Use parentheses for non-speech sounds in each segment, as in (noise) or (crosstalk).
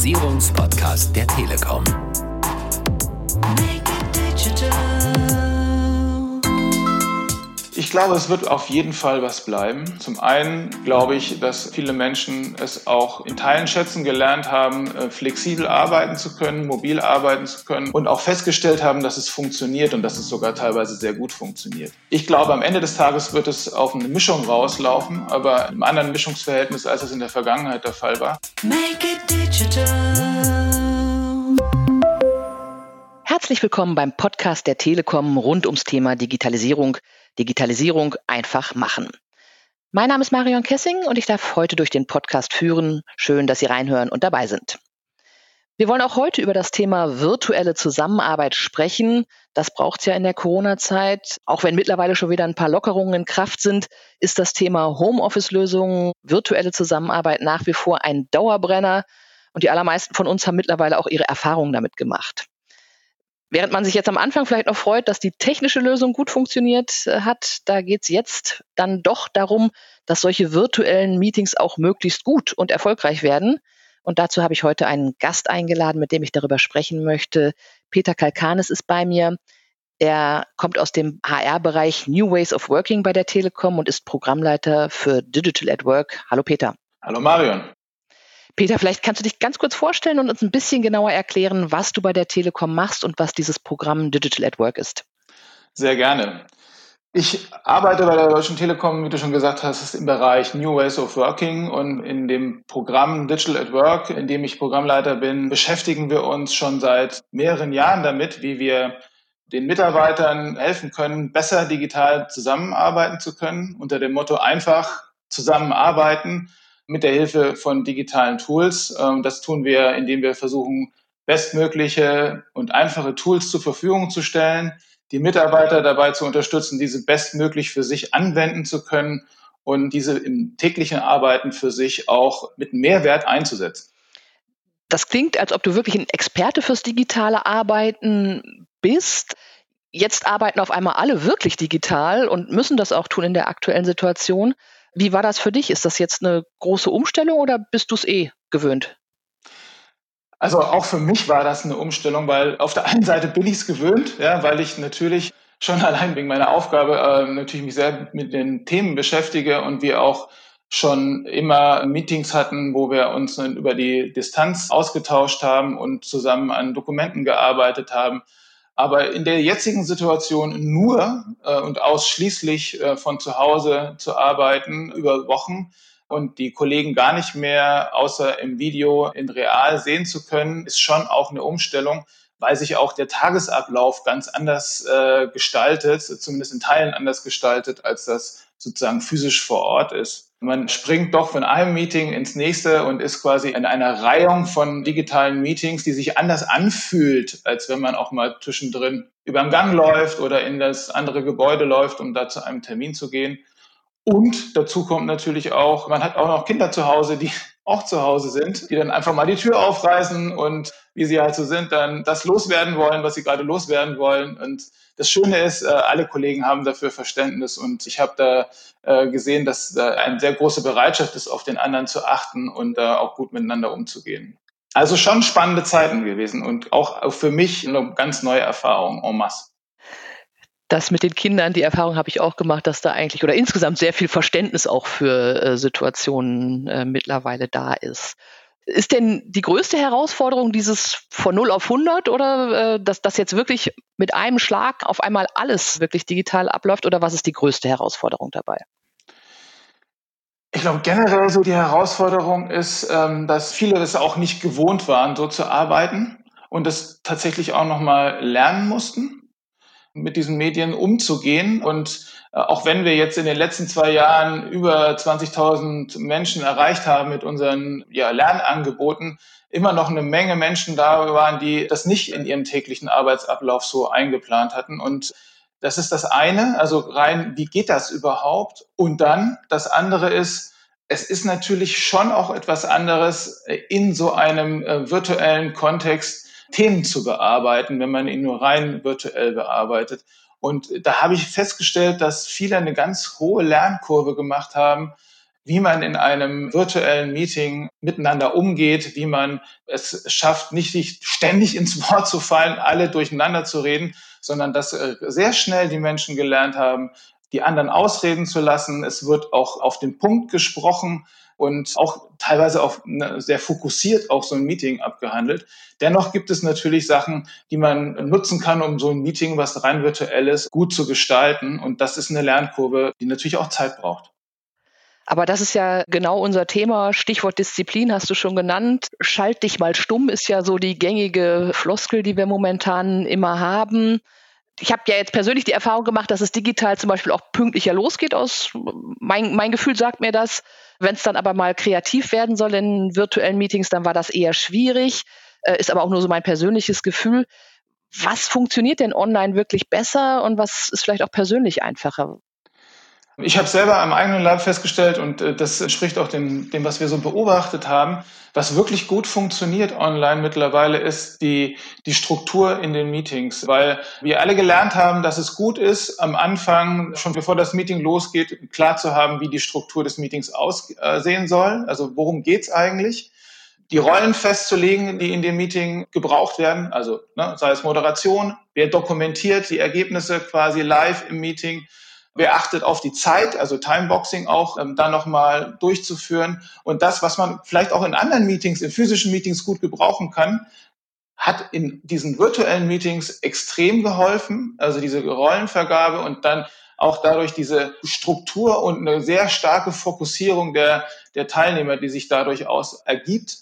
Digitalisierungspodcast der Telekom. Ich glaube, es wird auf jeden Fall was bleiben. Zum einen glaube ich, dass viele Menschen es auch in Teilen schätzen gelernt haben, äh, flexibel arbeiten zu können, mobil arbeiten zu können und auch festgestellt haben, dass es funktioniert und dass es sogar teilweise sehr gut funktioniert. Ich glaube, am Ende des Tages wird es auf eine Mischung rauslaufen, aber im anderen Mischungsverhältnis, als es in der Vergangenheit der Fall war. Make it digital. Herzlich willkommen beim Podcast der Telekom rund ums Thema Digitalisierung. Digitalisierung einfach machen. Mein Name ist Marion Kessing und ich darf heute durch den Podcast führen. Schön, dass Sie reinhören und dabei sind. Wir wollen auch heute über das Thema virtuelle Zusammenarbeit sprechen. Das braucht es ja in der Corona-Zeit. Auch wenn mittlerweile schon wieder ein paar Lockerungen in Kraft sind, ist das Thema Homeoffice-Lösungen, virtuelle Zusammenarbeit nach wie vor ein Dauerbrenner. Und die allermeisten von uns haben mittlerweile auch ihre Erfahrungen damit gemacht. Während man sich jetzt am Anfang vielleicht noch freut, dass die technische Lösung gut funktioniert äh, hat, da geht es jetzt dann doch darum, dass solche virtuellen Meetings auch möglichst gut und erfolgreich werden. Und dazu habe ich heute einen Gast eingeladen, mit dem ich darüber sprechen möchte. Peter Kalkanis ist bei mir. Er kommt aus dem HR-Bereich New Ways of Working bei der Telekom und ist Programmleiter für Digital at Work. Hallo Peter. Hallo Marion. Peter, vielleicht kannst du dich ganz kurz vorstellen und uns ein bisschen genauer erklären, was du bei der Telekom machst und was dieses Programm Digital at Work ist. Sehr gerne. Ich arbeite bei der Deutschen Telekom, wie du schon gesagt hast, im Bereich New Ways of Working und in dem Programm Digital at Work, in dem ich Programmleiter bin, beschäftigen wir uns schon seit mehreren Jahren damit, wie wir den Mitarbeitern helfen können, besser digital zusammenarbeiten zu können, unter dem Motto einfach zusammenarbeiten mit der Hilfe von digitalen Tools. Ähm, das tun wir, indem wir versuchen, bestmögliche und einfache Tools zur Verfügung zu stellen, die Mitarbeiter dabei zu unterstützen, diese bestmöglich für sich anwenden zu können und diese im täglichen Arbeiten für sich auch mit Mehrwert einzusetzen. Das klingt, als ob du wirklich ein Experte fürs digitale Arbeiten bist. Jetzt arbeiten auf einmal alle wirklich digital und müssen das auch tun in der aktuellen Situation. Wie war das für dich? Ist das jetzt eine große Umstellung oder bist du es eh gewöhnt? Also auch für mich war das eine Umstellung, weil auf der einen Seite bin ich es gewöhnt, ja, weil ich natürlich schon (laughs) allein wegen meiner Aufgabe äh, natürlich mich sehr mit den Themen beschäftige und wir auch schon immer Meetings hatten, wo wir uns über die Distanz ausgetauscht haben und zusammen an Dokumenten gearbeitet haben. Aber in der jetzigen Situation nur äh, und ausschließlich äh, von zu Hause zu arbeiten über Wochen und die Kollegen gar nicht mehr außer im Video in real sehen zu können, ist schon auch eine Umstellung, weil sich auch der Tagesablauf ganz anders äh, gestaltet, zumindest in Teilen anders gestaltet, als das sozusagen physisch vor Ort ist. Man springt doch von einem Meeting ins nächste und ist quasi in einer Reihung von digitalen Meetings, die sich anders anfühlt, als wenn man auch mal zwischendrin über den Gang läuft oder in das andere Gebäude läuft, um da zu einem Termin zu gehen. Und dazu kommt natürlich auch, man hat auch noch Kinder zu Hause, die (laughs) auch zu Hause sind, die dann einfach mal die Tür aufreißen und wie sie halt so sind, dann das loswerden wollen, was sie gerade loswerden wollen. Und das Schöne ist, äh, alle Kollegen haben dafür Verständnis und ich habe da äh, gesehen, dass da eine sehr große Bereitschaft ist, auf den anderen zu achten und da auch gut miteinander umzugehen. Also schon spannende Zeiten gewesen und auch für mich eine ganz neue Erfahrung en masse. Das mit den Kindern, die Erfahrung habe ich auch gemacht, dass da eigentlich oder insgesamt sehr viel Verständnis auch für äh, Situationen mittlerweile da ist. Ist denn die größte Herausforderung dieses von 0 auf 100 oder äh, dass das jetzt wirklich mit einem Schlag auf einmal alles wirklich digital abläuft oder was ist die größte Herausforderung dabei? Ich glaube generell so die Herausforderung ist, ähm, dass viele das auch nicht gewohnt waren, so zu arbeiten und das tatsächlich auch nochmal lernen mussten mit diesen Medien umzugehen. Und auch wenn wir jetzt in den letzten zwei Jahren über 20.000 Menschen erreicht haben mit unseren ja, Lernangeboten, immer noch eine Menge Menschen da waren, die das nicht in ihrem täglichen Arbeitsablauf so eingeplant hatten. Und das ist das eine, also rein, wie geht das überhaupt? Und dann das andere ist, es ist natürlich schon auch etwas anderes äh, in so einem äh, virtuellen Kontext Themen zu bearbeiten, wenn man ihn nur rein virtuell bearbeitet. Und da habe ich festgestellt, dass viele eine ganz hohe Lernkurve gemacht haben, wie man in einem virtuellen Meeting miteinander umgeht, wie man es schafft, nicht ständig ins Wort zu fallen, alle durcheinander zu reden, sondern dass äh, sehr schnell die Menschen gelernt haben, die anderen ausreden zu lassen. Es wird auch auf den Punkt gesprochen und auch teilweise auch ne, sehr fokussiert auch so ein Meeting abgehandelt. Dennoch gibt es natürlich Sachen, die man nutzen kann, um so ein Meeting, was rein virtuell ist, gut zu gestalten. Und das ist eine Lernkurve, die natürlich auch Zeit braucht. Aber das ist ja genau unser Thema. Stichwort Disziplin hast du schon genannt. Schalt dich mal stumm ist ja so die gängige Floskel, die wir momentan immer haben. Ich habe ja jetzt persönlich die Erfahrung gemacht, dass es digital zum Beispiel auch pünktlicher losgeht. Aus mein, mein Gefühl sagt mir das. Wenn es dann aber mal kreativ werden soll in virtuellen Meetings, dann war das eher schwierig. Äh, ist aber auch nur so mein persönliches Gefühl. Was funktioniert denn online wirklich besser und was ist vielleicht auch persönlich einfacher? Ich habe selber am eigenen Leib festgestellt, und äh, das entspricht auch dem, dem, was wir so beobachtet haben, was wirklich gut funktioniert online mittlerweile ist die, die Struktur in den Meetings, weil wir alle gelernt haben, dass es gut ist, am Anfang, schon bevor das Meeting losgeht, klar zu haben, wie die Struktur des Meetings aussehen soll. Also worum geht's eigentlich? Die Rollen festzulegen, die in dem Meeting gebraucht werden, also ne, sei es Moderation, wer dokumentiert die Ergebnisse quasi live im Meeting, Wer achtet auf die Zeit, also Timeboxing auch, ähm, dann nochmal durchzuführen. Und das, was man vielleicht auch in anderen Meetings, in physischen Meetings gut gebrauchen kann, hat in diesen virtuellen Meetings extrem geholfen. Also diese Rollenvergabe und dann auch dadurch diese Struktur und eine sehr starke Fokussierung der, der Teilnehmer, die sich dadurch aus ergibt.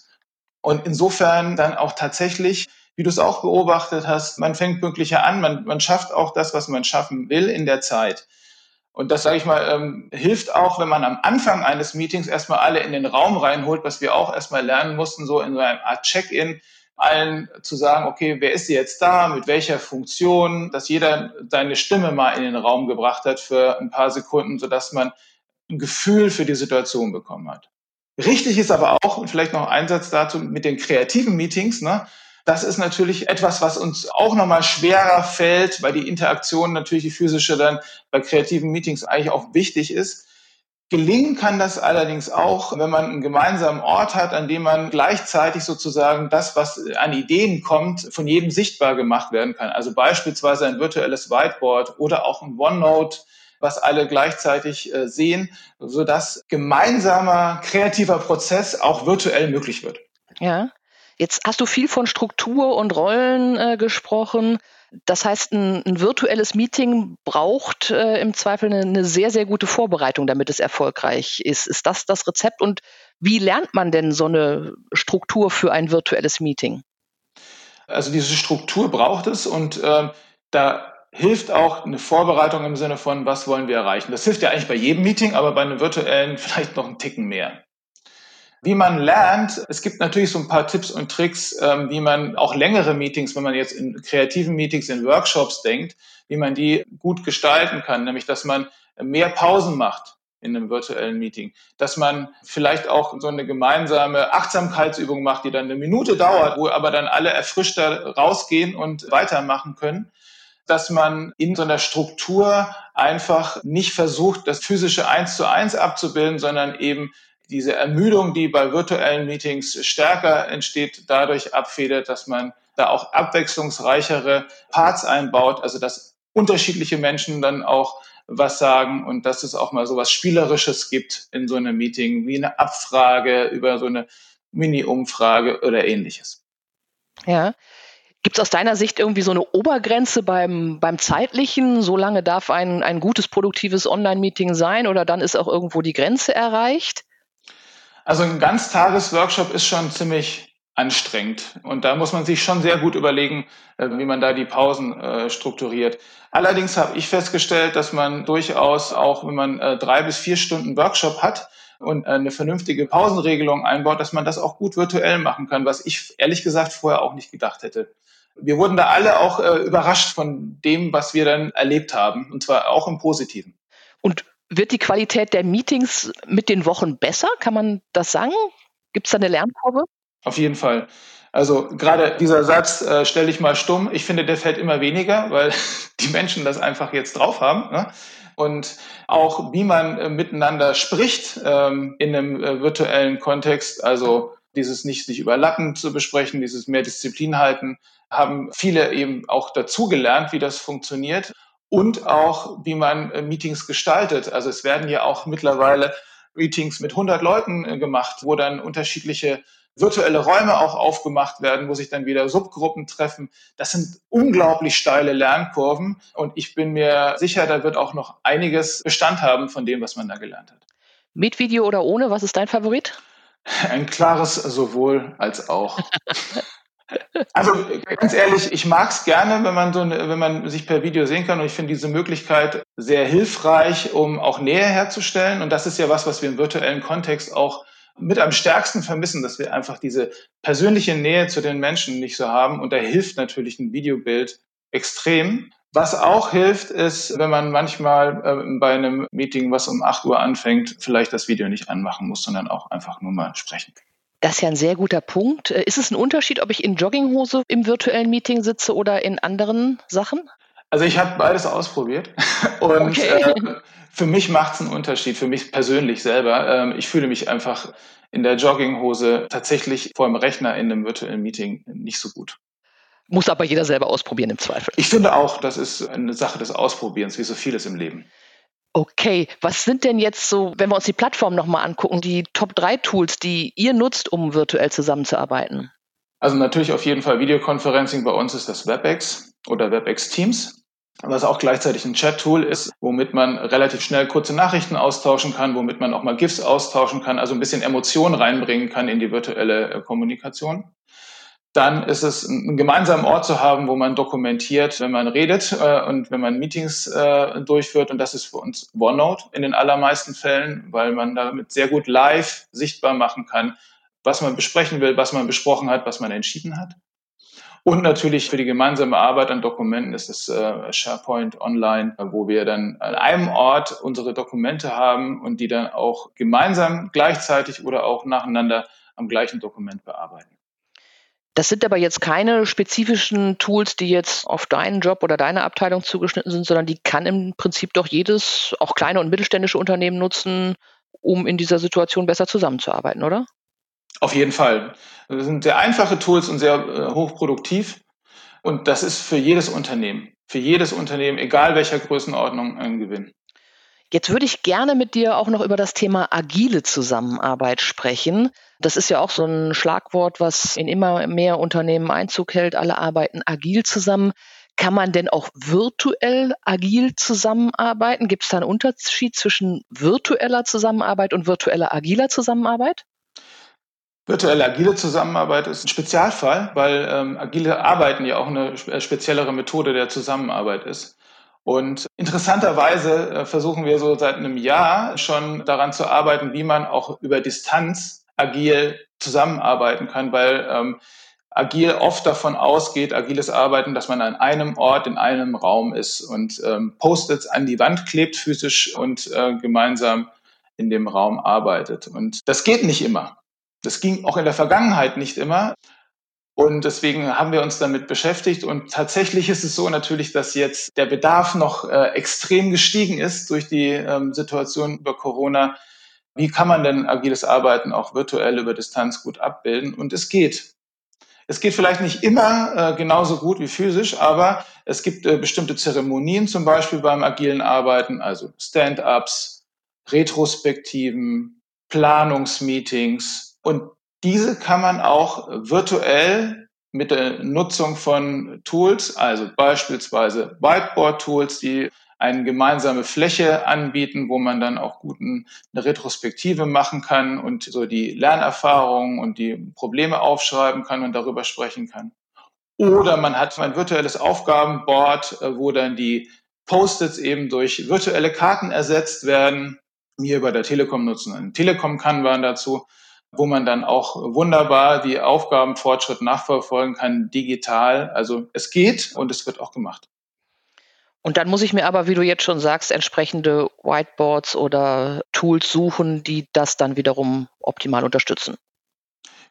Und insofern dann auch tatsächlich, wie du es auch beobachtet hast, man fängt pünktlicher an, man, man schafft auch das, was man schaffen will in der Zeit. Und das, sage ich mal, ähm, hilft auch, wenn man am Anfang eines Meetings erstmal alle in den Raum reinholt, was wir auch erstmal lernen mussten, so in so einer Art Check-in, allen zu sagen, okay, wer ist jetzt da, mit welcher Funktion, dass jeder seine Stimme mal in den Raum gebracht hat für ein paar Sekunden, sodass man ein Gefühl für die Situation bekommen hat. Richtig ist aber auch, und vielleicht noch ein Satz dazu, mit den kreativen Meetings, ne, das ist natürlich etwas, was uns auch nochmal schwerer fällt, weil die Interaktion natürlich die physische dann bei kreativen Meetings eigentlich auch wichtig ist. Gelingen kann das allerdings auch, wenn man einen gemeinsamen Ort hat, an dem man gleichzeitig sozusagen das, was an Ideen kommt, von jedem sichtbar gemacht werden kann. Also beispielsweise ein virtuelles Whiteboard oder auch ein OneNote, was alle gleichzeitig äh, sehen, sodass gemeinsamer kreativer Prozess auch virtuell möglich wird. Ja, Jetzt hast du viel von Struktur und Rollen äh, gesprochen. Das heißt, ein, ein, virtuelles Meeting braucht äh, im Zweifel eine, eine, sehr, sehr gute Vorbereitung, damit es erfolgreich ist. Ist das das Rezept? Und wie lernt man denn so eine Struktur für ein virtuelles Meeting? Also diese Struktur braucht es und äh, da hilft auch eine Vorbereitung im Sinne von, was wollen wir erreichen. Das hilft ja eigentlich bei jedem Meeting, aber bei einem virtuellen vielleicht noch einen Ticken mehr. Wie man lernt, es gibt natürlich so ein paar Tipps und Tricks, ähm, wie man auch längere Meetings, wenn man jetzt in kreativen Meetings, in Workshops denkt, wie man die gut gestalten kann, nämlich dass man mehr Pausen macht in einem virtuellen Meeting, dass man vielleicht auch so eine gemeinsame Achtsamkeitsübung macht, die dann eine Minute dauert, wo aber dann alle erfrischter rausgehen und weitermachen können. Dass man in so einer Struktur einfach nicht versucht, das physische eins zu eins abzubilden, sondern eben diese Ermüdung, die bei virtuellen Meetings stärker entsteht, dadurch abfedert, dass man da auch abwechslungsreichere Parts einbaut, also dass unterschiedliche Menschen dann auch was sagen und dass es auch mal so was Spielerisches gibt in so einem Meeting, wie eine Abfrage über so eine Mini-Umfrage oder ähnliches. Ja. Gibt es aus deiner Sicht irgendwie so eine Obergrenze beim, beim zeitlichen? So lange darf ein, ein gutes, produktives Online-Meeting sein oder dann ist auch irgendwo die Grenze erreicht? Also ein Ganztagesworkshop ist schon ziemlich anstrengend. Und da muss man sich schon sehr gut überlegen, äh, wie man da die Pausen äh, strukturiert. Allerdings habe ich festgestellt, dass man durchaus auch, wenn man äh, drei bis vier Stunden Workshop hat und eine vernünftige Pausenregelung einbaut, dass man das auch gut virtuell machen kann, was ich ehrlich gesagt vorher auch nicht gedacht hätte. Wir wurden da alle auch überrascht von dem, was wir dann erlebt haben, und zwar auch im Positiven. Und wird die Qualität der Meetings mit den Wochen besser? Kann man das sagen? Gibt es da eine Lernkurve? Auf jeden Fall. Also gerade dieser Satz, äh, stell dich mal stumm, ich finde, der fällt immer weniger, weil (laughs) die Menschen das einfach jetzt drauf haben. Ne? Und auch wie man äh, miteinander spricht ähm, in einem äh, virtuellen Kontext, also dieses nicht sich überlappen zu besprechen, dieses mehr Disziplin halten, haben viele eben auch dazugelernt, wie das funktioniert und auch, wie man äh, Meetings gestaltet. Also es werden ja auch mittlerweile Meetings mit 100 Leuten äh, gemacht, wo dann unterschiedliche virtuelle Räume auch aufgemacht werden, wo sich dann wieder Subgruppen treffen. Das sind unglaublich steile Lernkurven und ich bin mir sicher, da wird auch noch einiges Bestand haben von dem, was man da gelernt hat. Mit Video oder ohne, was ist dein Favorit? Ein klares sowohl als auch. (laughs) Also ganz ehrlich, ich mag es gerne, wenn man so, wenn man sich per Video sehen kann. Und ich finde diese Möglichkeit sehr hilfreich, um auch Nähe herzustellen. Und das ist ja was, was wir im virtuellen Kontext auch mit am stärksten vermissen, dass wir einfach diese persönliche Nähe zu den Menschen nicht so haben. Und da hilft natürlich ein Videobild extrem. Was auch hilft, ist, wenn man manchmal äh, bei einem Meeting, was um 8 Uhr anfängt, vielleicht das Video nicht anmachen muss, sondern auch einfach nur mal sprechen. Das ist ja ein sehr guter Punkt. Äh, ist es ein Unterschied, ob ich in Jogginghose im virtuellen Meeting sitze oder in anderen Sachen? Also ich habe beides ausprobiert (laughs) und okay. äh, für mich macht es einen Unterschied, für mich persönlich selber. Ähm, ich fühle mich einfach in der Jogginghose tatsächlich vor dem Rechner in einem virtuellen Meeting nicht so gut. Muss aber jeder selber ausprobieren im Zweifel. Ich finde auch, das ist eine Sache des Ausprobierens, wie so vieles im Leben. Okay, was sind denn jetzt so, wenn wir uns die Plattform nochmal angucken, die Top 3 Tools, die ihr nutzt, um virtuell zusammenzuarbeiten? Also natürlich auf jeden Fall Videoconferencing. Bei uns ist das WebEx oder WebEx Teams, was auch gleichzeitig ein Chat-Tool ist, womit man relativ schnell kurze Nachrichten austauschen kann, womit man auch mal GIFs austauschen kann, also ein bisschen Emotionen reinbringen kann in die virtuelle äh, Kommunikation dann ist es einen gemeinsamen Ort zu haben, wo man dokumentiert, wenn man redet äh, und wenn man Meetings äh, durchführt. Und das ist für uns OneNote in den allermeisten Fällen, weil man damit sehr gut live sichtbar machen kann, was man besprechen will, was man besprochen hat, was man entschieden hat. Und natürlich für die gemeinsame Arbeit an Dokumenten ist es äh, SharePoint Online, wo wir dann an einem Ort unsere Dokumente haben und die dann auch gemeinsam gleichzeitig oder auch nacheinander am gleichen Dokument bearbeiten. Das sind aber jetzt keine spezifischen Tools, die jetzt auf deinen Job oder deine Abteilung zugeschnitten sind, sondern die kann im Prinzip doch jedes, auch kleine und mittelständische Unternehmen nutzen, um in dieser Situation besser zusammenzuarbeiten, oder? Auf jeden Fall. Das sind sehr einfache Tools und sehr äh, hochproduktiv. Und das ist für jedes Unternehmen, für jedes Unternehmen, egal welcher Größenordnung, ein Gewinn. Jetzt würde ich gerne mit dir auch noch über das Thema agile Zusammenarbeit sprechen. Das ist ja auch so ein Schlagwort, was in immer mehr Unternehmen Einzug hält. Alle arbeiten agil zusammen. Kann man denn auch virtuell agil zusammenarbeiten? Gibt es da einen Unterschied zwischen virtueller Zusammenarbeit und virtueller agiler Zusammenarbeit? Virtuelle agile Zusammenarbeit ist ein Spezialfall, weil ähm, agile Arbeiten ja auch eine speziellere Methode der Zusammenarbeit ist. Und interessanterweise äh, versuchen wir so seit einem Jahr schon daran zu arbeiten, wie man auch über Distanz agil zusammenarbeiten kann, weil ähm, agil oft davon ausgeht, agiles Arbeiten, dass man an einem Ort in einem Raum ist und ähm, Post-its an die Wand klebt physisch und äh, gemeinsam in dem Raum arbeitet. Und das geht nicht immer. Das ging auch in der Vergangenheit nicht immer. Und deswegen haben wir uns damit beschäftigt. Und tatsächlich ist es so natürlich, dass jetzt der Bedarf noch äh, extrem gestiegen ist durch die ähm, Situation über Corona. Wie kann man denn agiles Arbeiten auch virtuell über Distanz gut abbilden? Und es geht. Es geht vielleicht nicht immer äh, genauso gut wie physisch, aber es gibt äh, bestimmte Zeremonien zum Beispiel beim agilen Arbeiten, also Stand-ups, Retrospektiven, Planungsmeetings. Und diese kann man auch virtuell mit der Nutzung von Tools, also beispielsweise Whiteboard-Tools, die eine gemeinsame Fläche anbieten, wo man dann auch gut eine Retrospektive machen kann und so die Lernerfahrungen und die Probleme aufschreiben kann und darüber sprechen kann. Oder man hat ein virtuelles Aufgabenboard, äh, wo dann die Post-its eben durch virtuelle Karten ersetzt werden. Wir bei der Telekom nutzen einen Telekom-Kanban dazu wo man dann auch wunderbar die Aufgabenfortschritt nachverfolgen kann, digital. Also es geht und es wird auch gemacht. Und dann muss ich mir aber, wie du jetzt schon sagst, entsprechende Whiteboards oder Tools suchen, die das dann wiederum optimal unterstützen.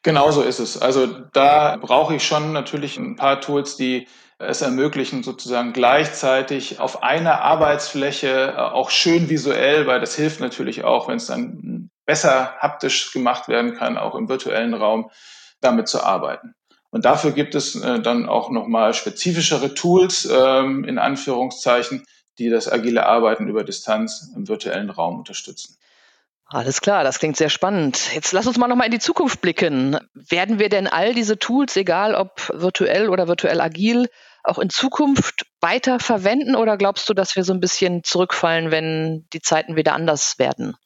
Genau so ist es. Also da brauche ich schon natürlich ein paar Tools, die es ermöglichen, sozusagen gleichzeitig auf einer Arbeitsfläche äh, auch schön visuell, weil das hilft natürlich auch, wenn es dann besser haptisch gemacht werden kann, auch im virtuellen Raum, damit zu arbeiten. Und dafür gibt es äh, dann auch nochmal spezifischere Tools, ähm, in Anführungszeichen, die das agile Arbeiten über Distanz im virtuellen Raum unterstützen. Alles klar, das klingt sehr spannend. Jetzt lass uns mal nochmal in die Zukunft blicken. Werden wir denn all diese Tools, egal ob virtuell oder virtuell agil, auch in Zukunft weiter verwenden oder glaubst du, dass wir so ein bisschen zurückfallen, wenn die Zeiten wieder anders werden?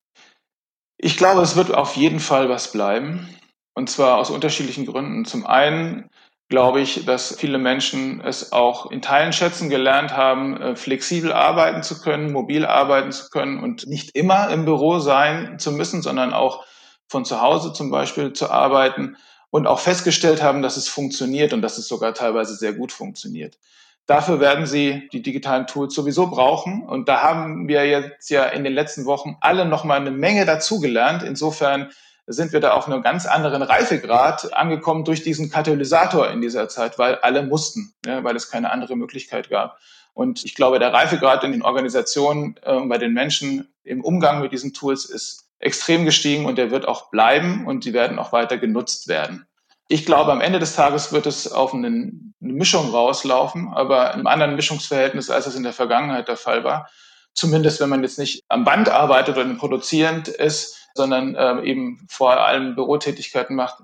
Ich glaube, es wird auf jeden Fall was bleiben. Und zwar aus unterschiedlichen Gründen. Zum einen glaube ich, dass viele Menschen es auch in Teilen schätzen gelernt haben, äh, flexibel arbeiten zu können, mobil arbeiten zu können und nicht immer im Büro sein zu müssen, sondern auch von zu Hause zum Beispiel zu arbeiten und auch festgestellt haben, dass es funktioniert und dass es sogar teilweise sehr gut funktioniert. Dafür werden Sie die digitalen Tools sowieso brauchen. Und da haben wir jetzt ja in den letzten Wochen alle noch mal eine Menge dazugelernt. Insofern sind wir da auf einem ganz anderen Reifegrad angekommen durch diesen Katalysator in dieser Zeit, weil alle mussten, ja, weil es keine andere Möglichkeit gab. Und ich glaube, der Reifegrad in den Organisationen äh, bei den Menschen im Umgang mit diesen Tools ist extrem gestiegen und der wird auch bleiben und sie werden auch weiter genutzt werden. Ich glaube, am Ende des Tages wird es auf eine, eine Mischung rauslaufen, aber in einem anderen Mischungsverhältnis, als es in der Vergangenheit der Fall war. Zumindest wenn man jetzt nicht am Band arbeitet oder produzierend ist, sondern äh, eben vor allem Bürotätigkeiten macht.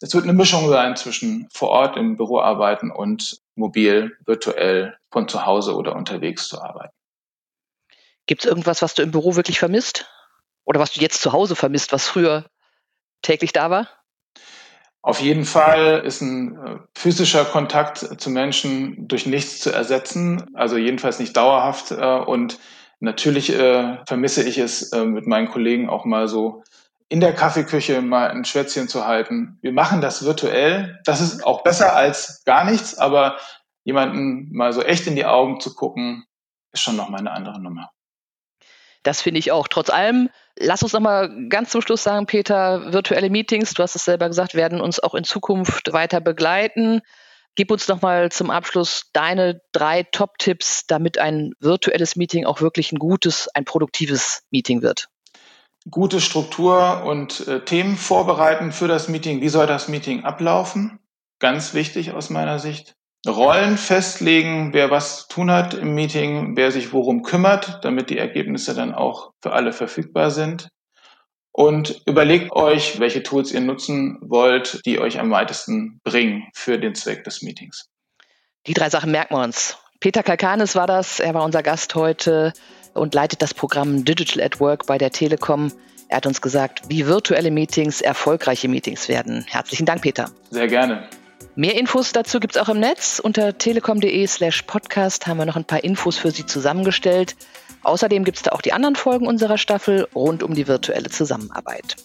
Es wird eine Mischung sein zwischen vor Ort im Büro arbeiten und mobil, virtuell von zu Hause oder unterwegs zu arbeiten. Gibt es irgendwas, was du im Büro wirklich vermisst? Oder was du jetzt zu Hause vermisst, was früher täglich da war? Auf jeden Fall ist ein äh, physischer Kontakt zu Menschen durch nichts zu ersetzen, also jedenfalls nicht dauerhaft. Äh, und Natürlich äh, vermisse ich es, mit meinen Kollegen auch mal so in der Kaffeeküche mal ein Schwätzchen zu halten. Wir machen das virtuell. Das ist auch besser als gar nichts, aber jemanden mal so echt in die Augen zu gucken, ist schon nochmal eine andere Nummer. Das finde ich auch. Trotz allem, lass uns nochmal ganz zum Schluss sagen, Peter, virtuelle Meetings, du hast es selber gesagt, werden uns auch in Zukunft weiter begleiten. Gib uns noch mal zum Abschluss deine drei Top-Tipps, damit ein virtuelles Meeting auch wirklich ein gutes, ein produktives Meeting wird. Gute Struktur und äh, Themen vorbereiten für das Meeting. Wie soll das Meeting ablaufen? Ganz wichtig aus meiner Sicht. Rollen festlegen, wer was zu tun hat im Meeting, wer sich worum kümmert, damit die Ergebnisse dann auch für alle verfügbar sind und überlegt euch, welche Tools ihr nutzen wollt, die euch am weitesten bringen für den Zweck des Meetings. Die drei Sachen merken wir uns. Peter Kalkanis war das, er war unser Gast heute und leitet das Programm Digital at Work bei der Telekom. Er hat uns gesagt, wie virtuelle Meetings erfolgreiche Meetings werden. Herzlichen Dank, Peter. Sehr gerne. Mehr Infos dazu gibt es auch im Netz. Unter telekom.de slash podcast haben wir noch ein paar Infos für Sie zusammengestellt. Außerdem gibt es da auch die anderen Folgen unserer Staffel rund um die virtuelle Zusammenarbeit.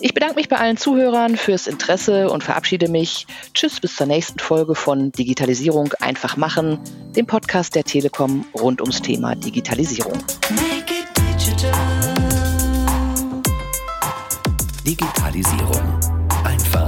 Ich bedanke mich bei allen Zuhörern fürs Interesse und verabschiede mich. Tschüss bis zur nächsten Folge von Digitalisierung einfach machen, dem Podcast der Telekom rund ums Thema Digitalisierung. Digitalisierung einfach